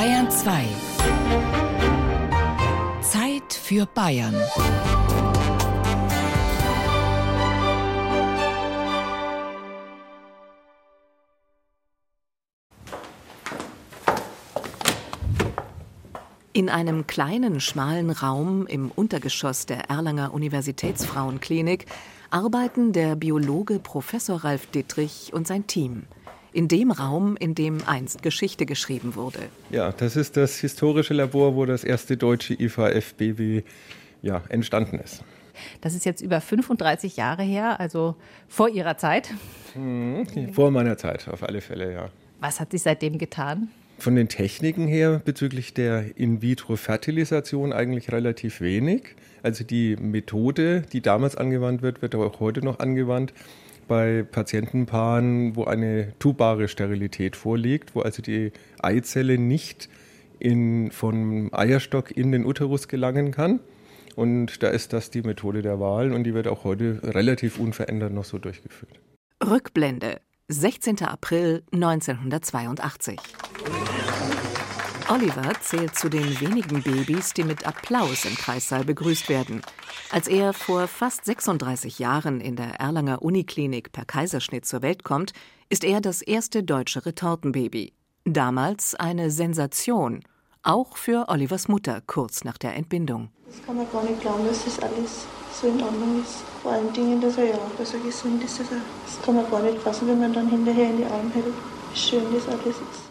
Bayern 2. Zeit für Bayern. In einem kleinen, schmalen Raum im Untergeschoss der Erlanger Universitätsfrauenklinik arbeiten der Biologe Professor Ralf Dittrich und sein Team. In dem Raum, in dem einst Geschichte geschrieben wurde. Ja, das ist das historische Labor, wo das erste deutsche IVF-Baby ja, entstanden ist. Das ist jetzt über 35 Jahre her, also vor Ihrer Zeit. Mhm, vor meiner Zeit, auf alle Fälle, ja. Was hat sich seitdem getan? Von den Techniken her bezüglich der In-vitro-Fertilisation eigentlich relativ wenig. Also die Methode, die damals angewandt wird, wird auch heute noch angewandt bei Patientenpaaren, wo eine tubare Sterilität vorliegt, wo also die Eizelle nicht in, vom Eierstock in den Uterus gelangen kann. Und da ist das die Methode der Wahl und die wird auch heute relativ unverändert noch so durchgeführt. Rückblende 16. April 1982. Oliver zählt zu den wenigen Babys, die mit Applaus im Kreissaal begrüßt werden. Als er vor fast 36 Jahren in der Erlanger Uniklinik per Kaiserschnitt zur Welt kommt, ist er das erste deutsche Retortenbaby. Damals eine Sensation, auch für Olivers Mutter kurz nach der Entbindung. Das kann man gar nicht glauben, dass das alles so in Ordnung ist. Vor allen Dingen, dass er ja auch so gesund ist. Das kann man gar nicht fassen, wenn man dann hinterher in die Arme hält, wie schön das alles ist.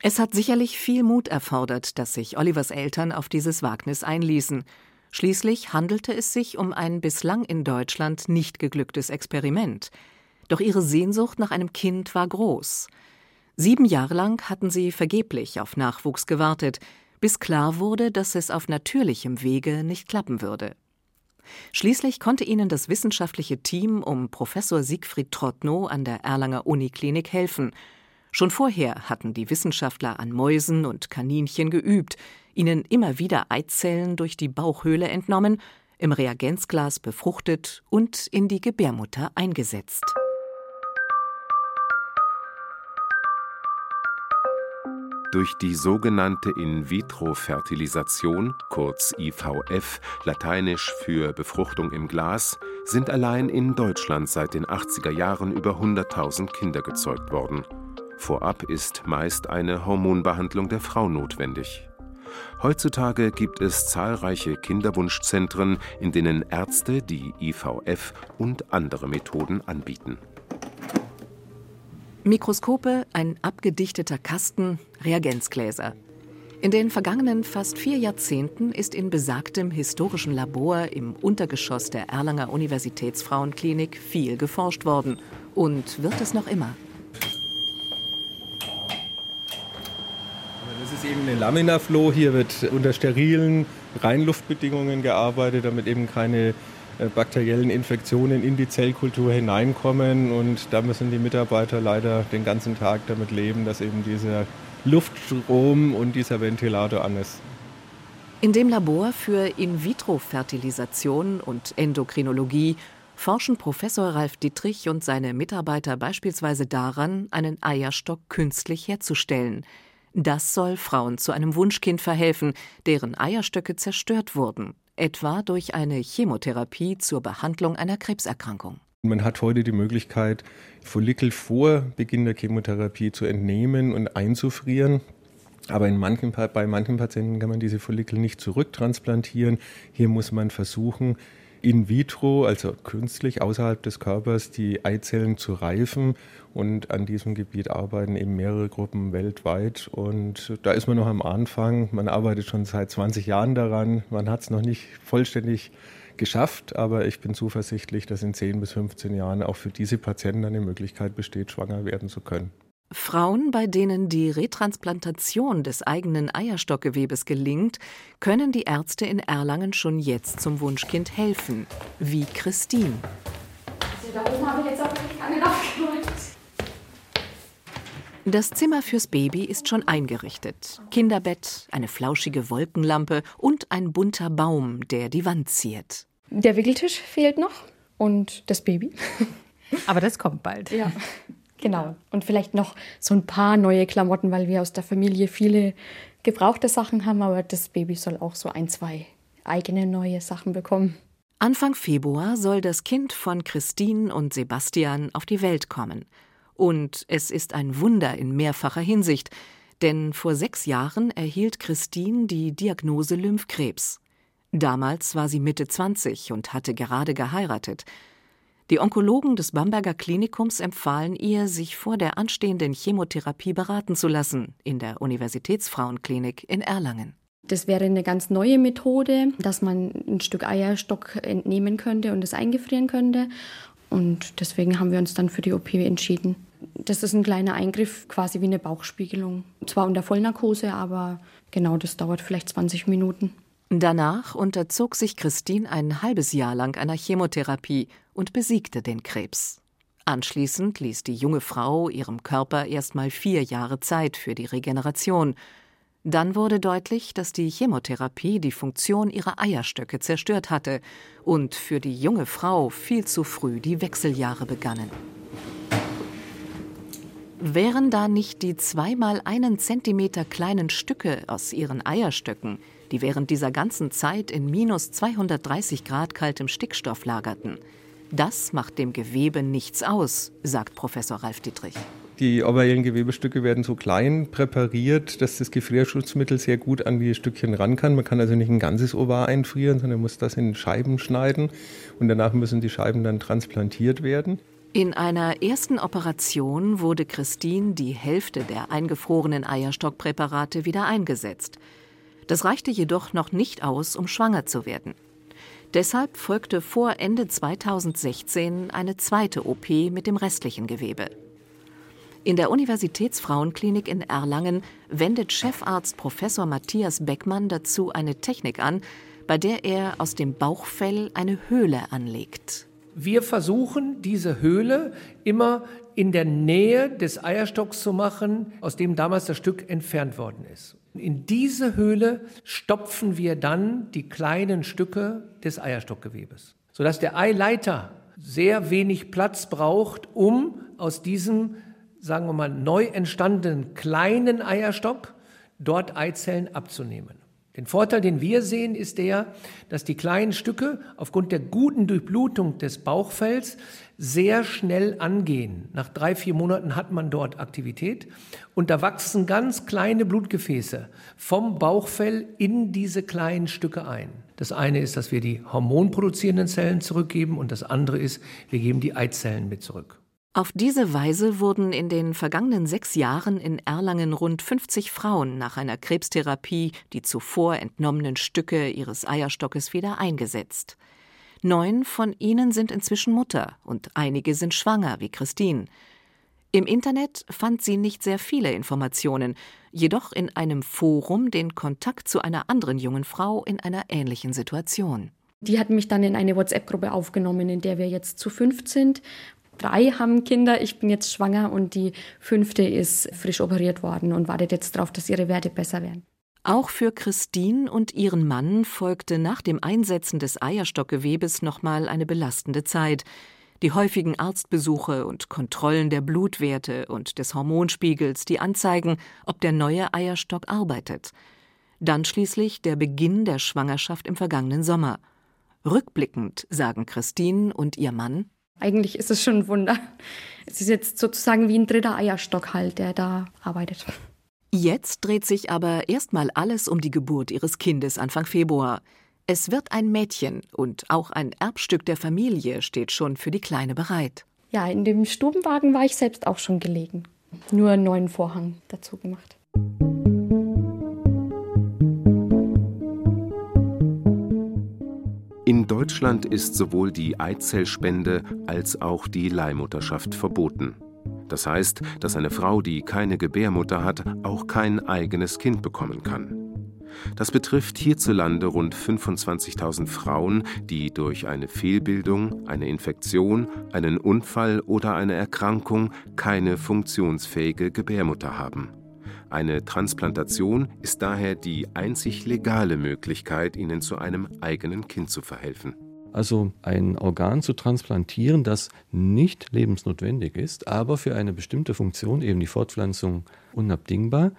Es hat sicherlich viel Mut erfordert, dass sich Olivers Eltern auf dieses Wagnis einließen. Schließlich handelte es sich um ein bislang in Deutschland nicht geglücktes Experiment. Doch ihre Sehnsucht nach einem Kind war groß. Sieben Jahre lang hatten sie vergeblich auf Nachwuchs gewartet, bis klar wurde, dass es auf natürlichem Wege nicht klappen würde. Schließlich konnte ihnen das wissenschaftliche Team um Professor Siegfried Trottnow an der Erlanger Uniklinik helfen. Schon vorher hatten die Wissenschaftler an Mäusen und Kaninchen geübt, ihnen immer wieder Eizellen durch die Bauchhöhle entnommen, im Reagenzglas befruchtet und in die Gebärmutter eingesetzt. Durch die sogenannte In-vitro-Fertilisation, kurz IVF, lateinisch für Befruchtung im Glas, sind allein in Deutschland seit den 80er Jahren über 100.000 Kinder gezeugt worden. Vorab ist meist eine Hormonbehandlung der Frau notwendig. Heutzutage gibt es zahlreiche Kinderwunschzentren, in denen Ärzte die IVF und andere Methoden anbieten. Mikroskope, ein abgedichteter Kasten, Reagenzgläser. In den vergangenen fast vier Jahrzehnten ist in besagtem historischen Labor im Untergeschoss der Erlanger Universitätsfrauenklinik viel geforscht worden und wird es noch immer. Eine Laminaflow. Hier wird unter sterilen Reinluftbedingungen gearbeitet, damit eben keine äh, bakteriellen Infektionen in die Zellkultur hineinkommen. Und da müssen die Mitarbeiter leider den ganzen Tag damit leben, dass eben dieser Luftstrom und dieser Ventilator an ist. In dem Labor für In-vitro-Fertilisation und Endokrinologie forschen Professor Ralf Dittrich und seine Mitarbeiter beispielsweise daran, einen Eierstock künstlich herzustellen. Das soll Frauen zu einem Wunschkind verhelfen, deren Eierstöcke zerstört wurden etwa durch eine Chemotherapie zur Behandlung einer Krebserkrankung. Man hat heute die Möglichkeit, Follikel vor Beginn der Chemotherapie zu entnehmen und einzufrieren. Aber manchen, bei manchen Patienten kann man diese Follikel nicht zurücktransplantieren. Hier muss man versuchen, in vitro, also künstlich außerhalb des Körpers, die Eizellen zu reifen. Und an diesem Gebiet arbeiten eben mehrere Gruppen weltweit. Und da ist man noch am Anfang. Man arbeitet schon seit 20 Jahren daran. Man hat es noch nicht vollständig geschafft, aber ich bin zuversichtlich, dass in 10 bis 15 Jahren auch für diese Patienten eine Möglichkeit besteht, schwanger werden zu können. Frauen, bei denen die Retransplantation des eigenen Eierstockgewebes gelingt, können die Ärzte in Erlangen schon jetzt zum Wunschkind helfen, wie Christine. Also da oben habe ich jetzt auch wirklich aufgeräumt. Das Zimmer fürs Baby ist schon eingerichtet. Kinderbett, eine flauschige Wolkenlampe und ein bunter Baum, der die Wand ziert. Der Wickeltisch fehlt noch und das Baby. Aber das kommt bald. Ja. Genau. Und vielleicht noch so ein paar neue Klamotten, weil wir aus der Familie viele gebrauchte Sachen haben, aber das Baby soll auch so ein, zwei eigene neue Sachen bekommen. Anfang Februar soll das Kind von Christine und Sebastian auf die Welt kommen. Und es ist ein Wunder in mehrfacher Hinsicht, denn vor sechs Jahren erhielt Christine die Diagnose Lymphkrebs. Damals war sie Mitte 20 und hatte gerade geheiratet. Die Onkologen des Bamberger Klinikums empfahlen ihr, sich vor der anstehenden Chemotherapie beraten zu lassen in der Universitätsfrauenklinik in Erlangen. Das wäre eine ganz neue Methode, dass man ein Stück Eierstock entnehmen könnte und es eingefrieren könnte. Und deswegen haben wir uns dann für die OP entschieden. Das ist ein kleiner Eingriff, quasi wie eine Bauchspiegelung. Zwar unter Vollnarkose, aber genau, das dauert vielleicht 20 Minuten. Danach unterzog sich Christine ein halbes Jahr lang einer Chemotherapie und besiegte den Krebs. Anschließend ließ die junge Frau ihrem Körper erstmal vier Jahre Zeit für die Regeneration. Dann wurde deutlich, dass die Chemotherapie die Funktion ihrer Eierstöcke zerstört hatte und für die junge Frau viel zu früh die Wechseljahre begannen. Wären da nicht die zweimal einen Zentimeter kleinen Stücke aus ihren Eierstöcken, die während dieser ganzen Zeit in minus 230 Grad kaltem Stickstoff lagerten. Das macht dem Gewebe nichts aus, sagt Professor Ralf Dietrich. Die ovariellen Gewebestücke werden so klein präpariert, dass das Gefrierschutzmittel sehr gut an die Stückchen ran kann. Man kann also nicht ein ganzes Ovar einfrieren, sondern muss das in Scheiben schneiden und danach müssen die Scheiben dann transplantiert werden. In einer ersten Operation wurde Christine die Hälfte der eingefrorenen Eierstockpräparate wieder eingesetzt. Das reichte jedoch noch nicht aus, um schwanger zu werden. Deshalb folgte vor Ende 2016 eine zweite OP mit dem restlichen Gewebe. In der Universitätsfrauenklinik in Erlangen wendet Chefarzt Professor Matthias Beckmann dazu eine Technik an, bei der er aus dem Bauchfell eine Höhle anlegt. Wir versuchen, diese Höhle immer in der Nähe des Eierstocks zu machen, aus dem damals das Stück entfernt worden ist. In diese Höhle stopfen wir dann die kleinen Stücke des Eierstockgewebes, sodass der Eileiter sehr wenig Platz braucht, um aus diesem, sagen wir mal, neu entstandenen kleinen Eierstock dort Eizellen abzunehmen. Den Vorteil, den wir sehen, ist der, dass die kleinen Stücke aufgrund der guten Durchblutung des Bauchfells sehr schnell angehen. Nach drei, vier Monaten hat man dort Aktivität und da wachsen ganz kleine Blutgefäße vom Bauchfell in diese kleinen Stücke ein. Das eine ist, dass wir die hormonproduzierenden Zellen zurückgeben und das andere ist, wir geben die Eizellen mit zurück. Auf diese Weise wurden in den vergangenen sechs Jahren in Erlangen rund 50 Frauen nach einer Krebstherapie die zuvor entnommenen Stücke ihres Eierstockes wieder eingesetzt. Neun von ihnen sind inzwischen Mutter und einige sind schwanger, wie Christine. Im Internet fand sie nicht sehr viele Informationen, jedoch in einem Forum den Kontakt zu einer anderen jungen Frau in einer ähnlichen Situation. Die hat mich dann in eine WhatsApp-Gruppe aufgenommen, in der wir jetzt zu fünf sind drei haben Kinder, ich bin jetzt schwanger und die fünfte ist frisch operiert worden und wartet jetzt darauf, dass ihre Werte besser werden. Auch für Christine und ihren Mann folgte nach dem Einsetzen des Eierstockgewebes nochmal eine belastende Zeit. Die häufigen Arztbesuche und Kontrollen der Blutwerte und des Hormonspiegels, die anzeigen, ob der neue Eierstock arbeitet. Dann schließlich der Beginn der Schwangerschaft im vergangenen Sommer. Rückblickend sagen Christine und ihr Mann eigentlich ist es schon ein Wunder. Es ist jetzt sozusagen wie ein dritter Eierstock halt, der da arbeitet. Jetzt dreht sich aber erstmal alles um die Geburt ihres Kindes Anfang Februar. Es wird ein Mädchen und auch ein Erbstück der Familie steht schon für die Kleine bereit. Ja, in dem Stubenwagen war ich selbst auch schon gelegen. Nur einen neuen Vorhang dazu gemacht. In Deutschland ist sowohl die Eizellspende als auch die Leihmutterschaft verboten. Das heißt, dass eine Frau, die keine Gebärmutter hat, auch kein eigenes Kind bekommen kann. Das betrifft hierzulande rund 25.000 Frauen, die durch eine Fehlbildung, eine Infektion, einen Unfall oder eine Erkrankung keine funktionsfähige Gebärmutter haben. Eine Transplantation ist daher die einzig legale Möglichkeit, ihnen zu einem eigenen Kind zu verhelfen. Also ein Organ zu transplantieren, das nicht lebensnotwendig ist, aber für eine bestimmte Funktion, eben die Fortpflanzung, unabdingbar,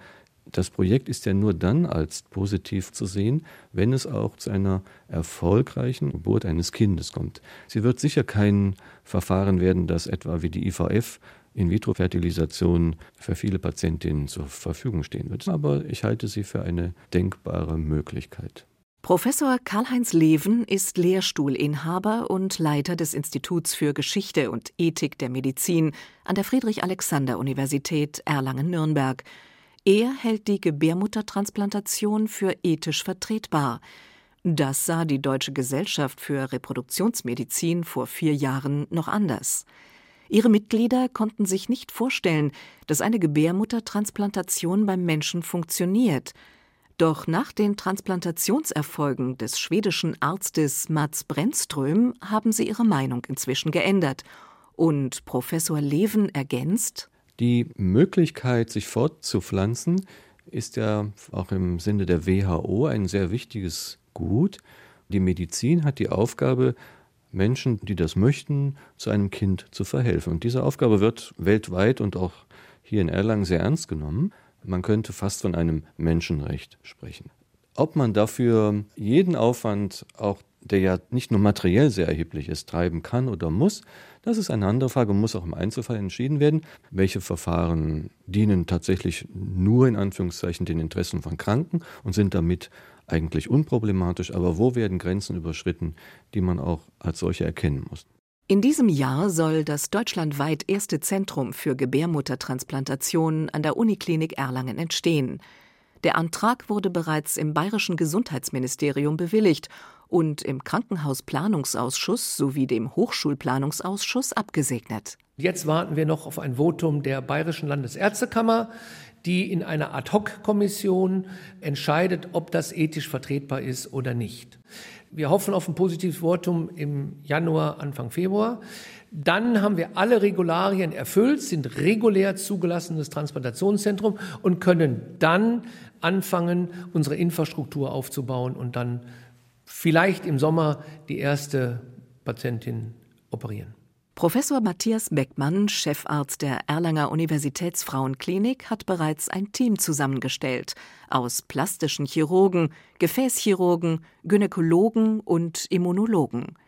Das Projekt ist ja nur dann als positiv zu sehen, wenn es auch zu einer erfolgreichen Geburt eines Kindes kommt. Sie wird sicher kein Verfahren werden, das etwa wie die IVF in-vitro-Fertilisation für viele Patientinnen zur Verfügung stehen wird. Aber ich halte sie für eine denkbare Möglichkeit. Professor Karl-Heinz Leven ist Lehrstuhlinhaber und Leiter des Instituts für Geschichte und Ethik der Medizin an der Friedrich-Alexander-Universität Erlangen-Nürnberg. Er hält die Gebärmuttertransplantation für ethisch vertretbar. Das sah die Deutsche Gesellschaft für Reproduktionsmedizin vor vier Jahren noch anders. Ihre Mitglieder konnten sich nicht vorstellen, dass eine Gebärmuttertransplantation beim Menschen funktioniert – doch nach den Transplantationserfolgen des schwedischen Arztes Mats Brännström haben sie ihre Meinung inzwischen geändert. Und Professor Leven ergänzt: Die Möglichkeit, sich fortzupflanzen, ist ja auch im Sinne der WHO ein sehr wichtiges Gut. Die Medizin hat die Aufgabe, Menschen, die das möchten, zu einem Kind zu verhelfen. Und diese Aufgabe wird weltweit und auch hier in Erlangen sehr ernst genommen. Man könnte fast von einem Menschenrecht sprechen. Ob man dafür jeden Aufwand, auch der ja nicht nur materiell sehr erheblich ist, treiben kann oder muss, das ist eine andere Frage und muss auch im Einzelfall entschieden werden. Welche Verfahren dienen tatsächlich nur in Anführungszeichen den Interessen von Kranken und sind damit eigentlich unproblematisch, aber wo werden Grenzen überschritten, die man auch als solche erkennen muss? In diesem Jahr soll das deutschlandweit erste Zentrum für Gebärmuttertransplantation an der Uniklinik Erlangen entstehen. Der Antrag wurde bereits im bayerischen Gesundheitsministerium bewilligt und im Krankenhausplanungsausschuss sowie dem Hochschulplanungsausschuss abgesegnet. Jetzt warten wir noch auf ein Votum der Bayerischen Landesärztekammer, die in einer Ad-hoc-Kommission entscheidet, ob das ethisch vertretbar ist oder nicht. Wir hoffen auf ein positives Votum im Januar, Anfang Februar. Dann haben wir alle Regularien erfüllt, sind regulär zugelassenes Transplantationszentrum und können dann anfangen, unsere Infrastruktur aufzubauen und dann vielleicht im Sommer die erste Patientin operieren. Professor Matthias Beckmann, Chefarzt der Erlanger Universitätsfrauenklinik, hat bereits ein Team zusammengestellt aus plastischen Chirurgen, Gefäßchirurgen, Gynäkologen und Immunologen.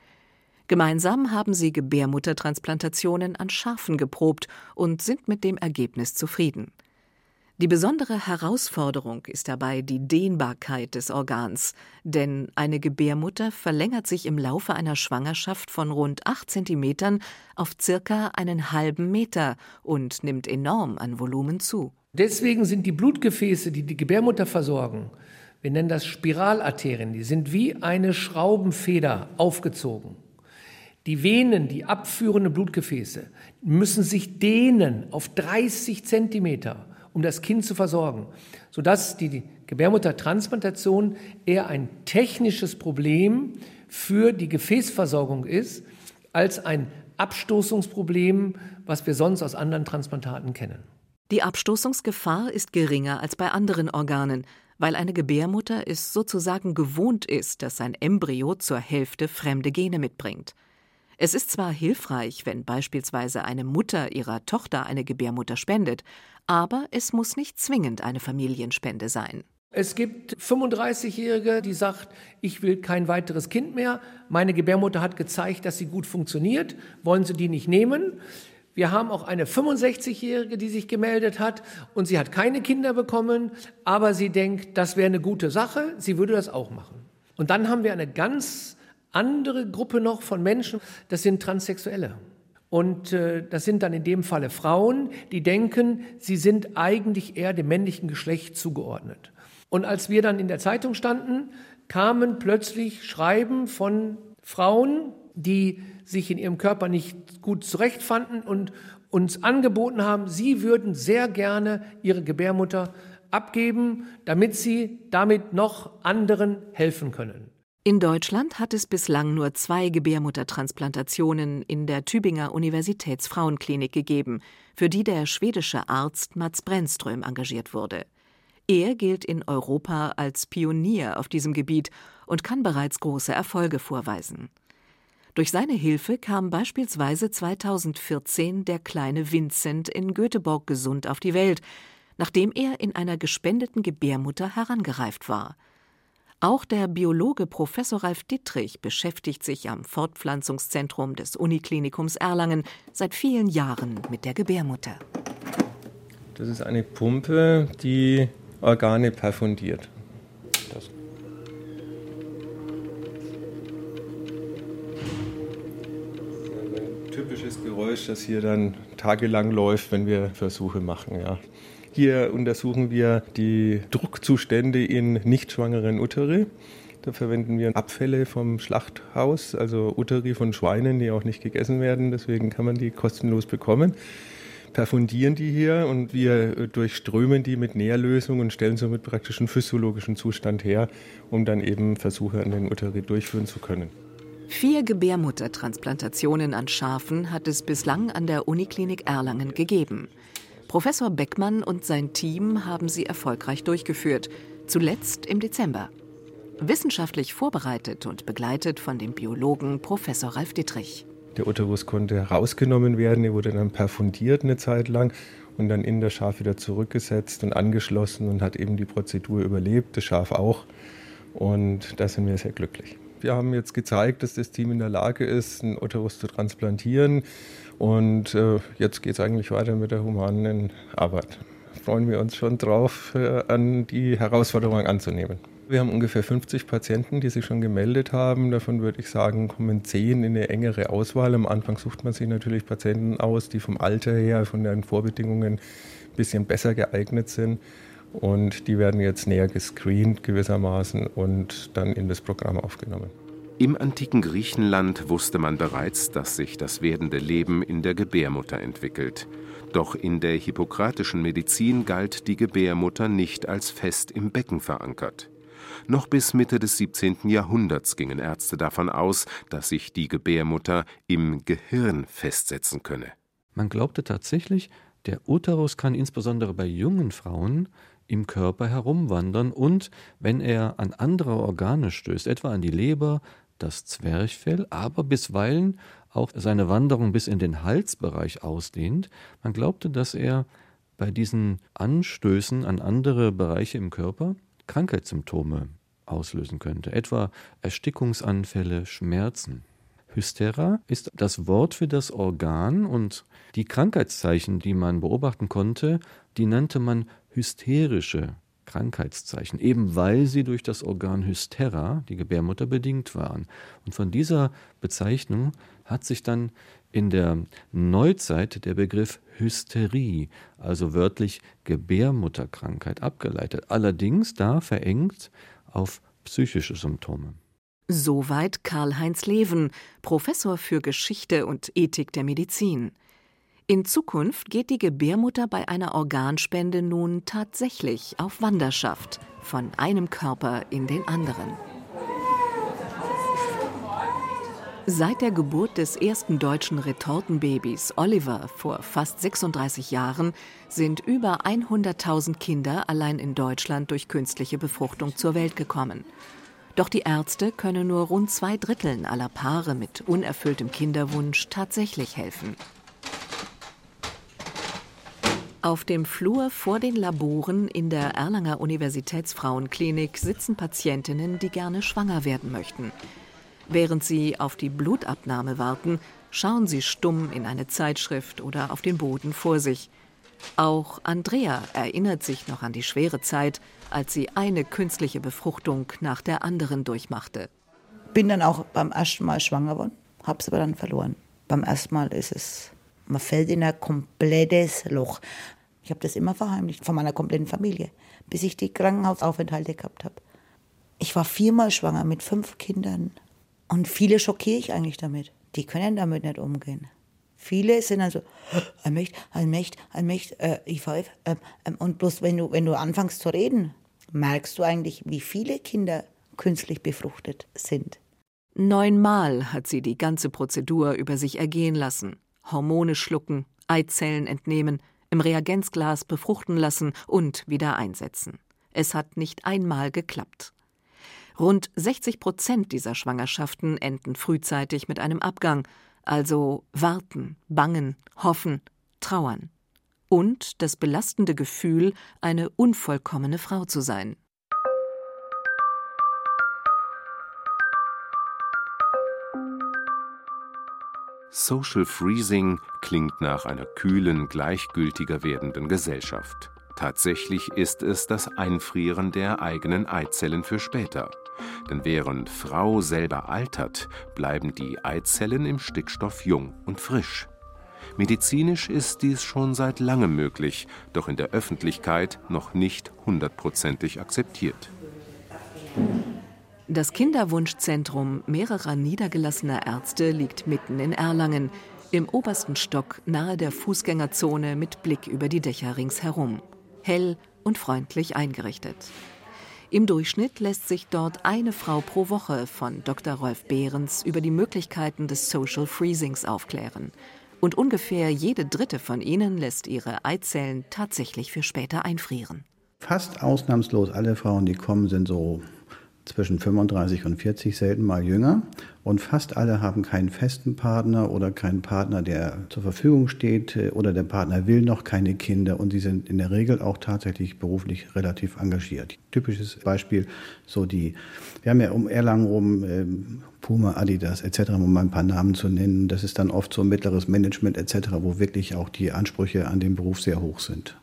Gemeinsam haben sie Gebärmuttertransplantationen an Schafen geprobt und sind mit dem Ergebnis zufrieden. Die besondere Herausforderung ist dabei die Dehnbarkeit des Organs, denn eine Gebärmutter verlängert sich im Laufe einer Schwangerschaft von rund acht Zentimetern auf circa einen halben Meter und nimmt enorm an Volumen zu. Deswegen sind die Blutgefäße, die die Gebärmutter versorgen, wir nennen das Spiralarterien, die sind wie eine Schraubenfeder aufgezogen. Die Venen, die abführenden Blutgefäße, müssen sich dehnen auf 30 Zentimeter um das Kind zu versorgen, sodass die Gebärmuttertransplantation eher ein technisches Problem für die Gefäßversorgung ist, als ein Abstoßungsproblem, was wir sonst aus anderen Transplantaten kennen. Die Abstoßungsgefahr ist geringer als bei anderen Organen, weil eine Gebärmutter es sozusagen gewohnt ist, dass ein Embryo zur Hälfte fremde Gene mitbringt. Es ist zwar hilfreich, wenn beispielsweise eine Mutter ihrer Tochter eine Gebärmutter spendet, aber es muss nicht zwingend eine Familienspende sein. Es gibt 35-Jährige, die sagt, ich will kein weiteres Kind mehr. Meine Gebärmutter hat gezeigt, dass sie gut funktioniert. Wollen Sie die nicht nehmen? Wir haben auch eine 65-Jährige, die sich gemeldet hat und sie hat keine Kinder bekommen, aber sie denkt, das wäre eine gute Sache, sie würde das auch machen. Und dann haben wir eine ganz andere Gruppe noch von Menschen, das sind Transsexuelle. Und äh, das sind dann in dem Falle Frauen, die denken, sie sind eigentlich eher dem männlichen Geschlecht zugeordnet. Und als wir dann in der Zeitung standen, kamen plötzlich Schreiben von Frauen, die sich in ihrem Körper nicht gut zurechtfanden und uns angeboten haben, sie würden sehr gerne ihre Gebärmutter abgeben, damit sie damit noch anderen helfen können. In Deutschland hat es bislang nur zwei Gebärmuttertransplantationen in der Tübinger Universitätsfrauenklinik gegeben, für die der schwedische Arzt Mats Brännström engagiert wurde. Er gilt in Europa als Pionier auf diesem Gebiet und kann bereits große Erfolge vorweisen. Durch seine Hilfe kam beispielsweise 2014 der kleine Vincent in Göteborg gesund auf die Welt, nachdem er in einer gespendeten Gebärmutter herangereift war. Auch der Biologe Professor Ralf Dittrich beschäftigt sich am Fortpflanzungszentrum des Uniklinikums Erlangen seit vielen Jahren mit der Gebärmutter. Das ist eine Pumpe, die Organe perfundiert. Das ein typisches Geräusch, das hier dann tagelang läuft, wenn wir Versuche machen. Ja. Hier untersuchen wir die Druckzustände in nicht schwangeren Uteri. Da verwenden wir Abfälle vom Schlachthaus, also Uteri von Schweinen, die auch nicht gegessen werden. Deswegen kann man die kostenlos bekommen perfundieren die hier und wir durchströmen die mit Nährlösung und stellen somit praktisch einen physiologischen Zustand her, um dann eben Versuche an den Uteri durchführen zu können. Vier Gebärmuttertransplantationen an Schafen hat es bislang an der Uniklinik Erlangen gegeben. Professor Beckmann und sein Team haben sie erfolgreich durchgeführt, zuletzt im Dezember. Wissenschaftlich vorbereitet und begleitet von dem Biologen Professor Ralf Dittrich. Der Uterus konnte herausgenommen werden, er wurde dann perfundiert eine Zeit lang und dann in das Schaf wieder zurückgesetzt und angeschlossen und hat eben die Prozedur überlebt, das Schaf auch. Und da sind wir sehr glücklich. Wir haben jetzt gezeigt, dass das Team in der Lage ist, einen Uterus zu transplantieren. Und äh, jetzt geht es eigentlich weiter mit der humanen Arbeit. Freuen wir uns schon drauf, äh, an die Herausforderung anzunehmen. Wir haben ungefähr 50 Patienten, die sich schon gemeldet haben. Davon würde ich sagen, kommen 10 in eine engere Auswahl. Am Anfang sucht man sich natürlich Patienten aus, die vom Alter her, von den Vorbedingungen ein bisschen besser geeignet sind. Und die werden jetzt näher gescreent gewissermaßen und dann in das Programm aufgenommen. Im antiken Griechenland wusste man bereits, dass sich das werdende Leben in der Gebärmutter entwickelt. Doch in der hippokratischen Medizin galt die Gebärmutter nicht als fest im Becken verankert. Noch bis Mitte des 17. Jahrhunderts gingen Ärzte davon aus, dass sich die Gebärmutter im Gehirn festsetzen könne. Man glaubte tatsächlich, der Uterus kann insbesondere bei jungen Frauen im Körper herumwandern und, wenn er an andere Organe stößt, etwa an die Leber, das Zwerchfell, aber bisweilen auch seine Wanderung bis in den Halsbereich ausdehnt. Man glaubte, dass er bei diesen Anstößen an andere Bereiche im Körper Krankheitssymptome auslösen könnte, etwa Erstickungsanfälle, Schmerzen. Hystera ist das Wort für das Organ und die Krankheitszeichen, die man beobachten konnte, die nannte man hysterische Krankheitszeichen, eben weil sie durch das Organ Hystera, die Gebärmutter, bedingt waren. Und von dieser Bezeichnung hat sich dann in der Neuzeit der Begriff Hysterie, also wörtlich Gebärmutterkrankheit, abgeleitet. Allerdings da verengt auf psychische Symptome. Soweit Karl-Heinz Leven, Professor für Geschichte und Ethik der Medizin. In Zukunft geht die Gebärmutter bei einer Organspende nun tatsächlich auf Wanderschaft von einem Körper in den anderen. Seit der Geburt des ersten deutschen Retortenbabys Oliver vor fast 36 Jahren sind über 100.000 Kinder allein in Deutschland durch künstliche Befruchtung zur Welt gekommen. Doch die Ärzte können nur rund zwei Dritteln aller Paare mit unerfülltem Kinderwunsch tatsächlich helfen. Auf dem Flur vor den Laboren in der Erlanger Universitätsfrauenklinik sitzen Patientinnen, die gerne schwanger werden möchten. Während sie auf die Blutabnahme warten, schauen sie stumm in eine Zeitschrift oder auf den Boden vor sich. Auch Andrea erinnert sich noch an die schwere Zeit, als sie eine künstliche Befruchtung nach der anderen durchmachte. Bin dann auch beim ersten Mal schwanger geworden, hab's aber dann verloren. Beim ersten Mal ist es, man fällt in ein komplettes Loch. Ich habe das immer verheimlicht von meiner kompletten Familie, bis ich die Krankenhausaufenthalte gehabt habe. Ich war viermal schwanger mit fünf Kindern. Und viele schockiere ich eigentlich damit. Die können damit nicht umgehen. Viele sind dann so, Allmächt, Allmächt, Allmächt, äh, IVF. Ähm, ähm, und bloß wenn du, wenn du anfängst zu reden, merkst du eigentlich, wie viele Kinder künstlich befruchtet sind. Neunmal hat sie die ganze Prozedur über sich ergehen lassen. Hormone schlucken, Eizellen entnehmen, im Reagenzglas befruchten lassen und wieder einsetzen. Es hat nicht einmal geklappt. Rund 60 Prozent dieser Schwangerschaften enden frühzeitig mit einem Abgang, also warten, bangen, hoffen, trauern. Und das belastende Gefühl, eine unvollkommene Frau zu sein. Social Freezing klingt nach einer kühlen, gleichgültiger werdenden Gesellschaft. Tatsächlich ist es das Einfrieren der eigenen Eizellen für später. Denn während Frau selber altert, bleiben die Eizellen im Stickstoff jung und frisch. Medizinisch ist dies schon seit langem möglich, doch in der Öffentlichkeit noch nicht hundertprozentig akzeptiert. Das Kinderwunschzentrum mehrerer niedergelassener Ärzte liegt mitten in Erlangen, im obersten Stock nahe der Fußgängerzone mit Blick über die Dächer ringsherum. Hell und freundlich eingerichtet. Im Durchschnitt lässt sich dort eine Frau pro Woche von Dr. Rolf Behrens über die Möglichkeiten des Social Freezings aufklären. Und ungefähr jede dritte von ihnen lässt ihre Eizellen tatsächlich für später einfrieren. Fast ausnahmslos alle Frauen, die kommen, sind so zwischen 35 und 40, selten mal jünger. Und fast alle haben keinen festen Partner oder keinen Partner, der zur Verfügung steht äh, oder der Partner will noch keine Kinder und sie sind in der Regel auch tatsächlich beruflich relativ engagiert. Typisches Beispiel, so die, wir haben ja um Erlangen rum äh, Puma, Adidas etc., um mal ein paar Namen zu nennen. Das ist dann oft so mittleres Management etc., wo wirklich auch die Ansprüche an den Beruf sehr hoch sind.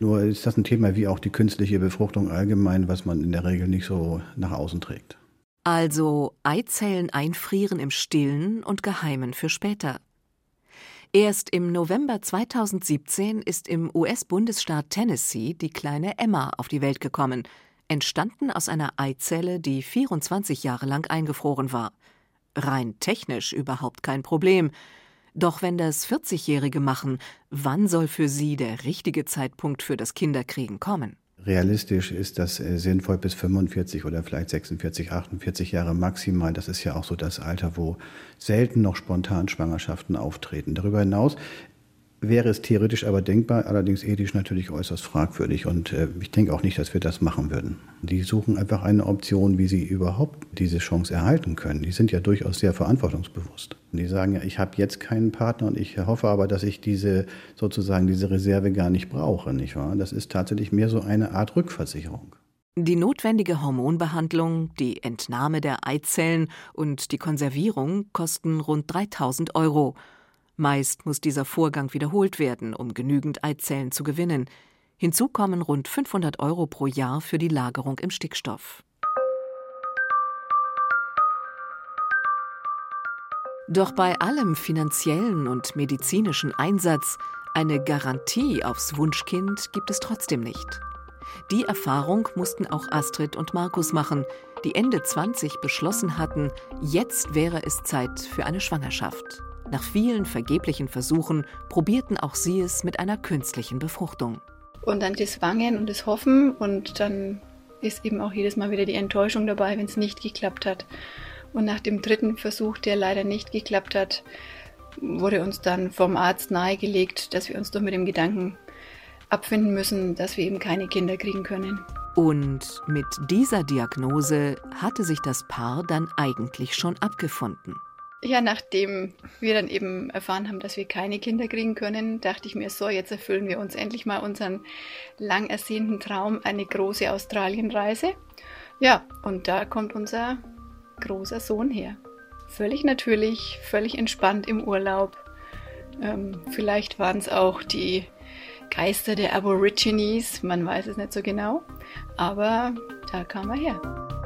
Nur ist das ein Thema wie auch die künstliche Befruchtung allgemein, was man in der Regel nicht so nach außen trägt. Also Eizellen einfrieren im Stillen und Geheimen für später. Erst im November 2017 ist im US-Bundesstaat Tennessee die kleine Emma auf die Welt gekommen, entstanden aus einer Eizelle, die 24 Jahre lang eingefroren war. Rein technisch überhaupt kein Problem. Doch wenn das 40-Jährige machen, wann soll für Sie der richtige Zeitpunkt für das Kinderkriegen kommen? Realistisch ist das äh, sinnvoll bis 45 oder vielleicht 46, 48 Jahre maximal. Das ist ja auch so das Alter, wo selten noch spontan Schwangerschaften auftreten. Darüber hinaus wäre es theoretisch aber denkbar, allerdings ethisch natürlich äußerst fragwürdig. Und äh, ich denke auch nicht, dass wir das machen würden. Die suchen einfach eine Option, wie sie überhaupt diese Chance erhalten können. Die sind ja durchaus sehr verantwortungsbewusst. Die sagen ja, ich habe jetzt keinen Partner und ich hoffe aber, dass ich diese sozusagen diese Reserve gar nicht brauche, nicht wahr? Das ist tatsächlich mehr so eine Art Rückversicherung. Die notwendige Hormonbehandlung, die Entnahme der Eizellen und die Konservierung kosten rund 3000 Euro. Meist muss dieser Vorgang wiederholt werden, um genügend Eizellen zu gewinnen. Hinzu kommen rund 500 Euro pro Jahr für die Lagerung im Stickstoff. Doch bei allem finanziellen und medizinischen Einsatz eine Garantie aufs Wunschkind gibt es trotzdem nicht. Die Erfahrung mussten auch Astrid und Markus machen, die Ende 20 beschlossen hatten, jetzt wäre es Zeit für eine Schwangerschaft. Nach vielen vergeblichen Versuchen probierten auch sie es mit einer künstlichen Befruchtung. Und dann das Wangen und das Hoffen und dann ist eben auch jedes Mal wieder die Enttäuschung dabei, wenn es nicht geklappt hat. Und nach dem dritten Versuch, der leider nicht geklappt hat, wurde uns dann vom Arzt nahegelegt, dass wir uns doch mit dem Gedanken abfinden müssen, dass wir eben keine Kinder kriegen können. Und mit dieser Diagnose hatte sich das Paar dann eigentlich schon abgefunden. Ja, nachdem wir dann eben erfahren haben, dass wir keine Kinder kriegen können, dachte ich mir, so, jetzt erfüllen wir uns endlich mal unseren lang ersehnten Traum, eine große Australienreise. Ja, und da kommt unser großer Sohn her. Völlig natürlich, völlig entspannt im Urlaub. Ähm, vielleicht waren es auch die Geister der Aborigines, man weiß es nicht so genau, aber da kam er her.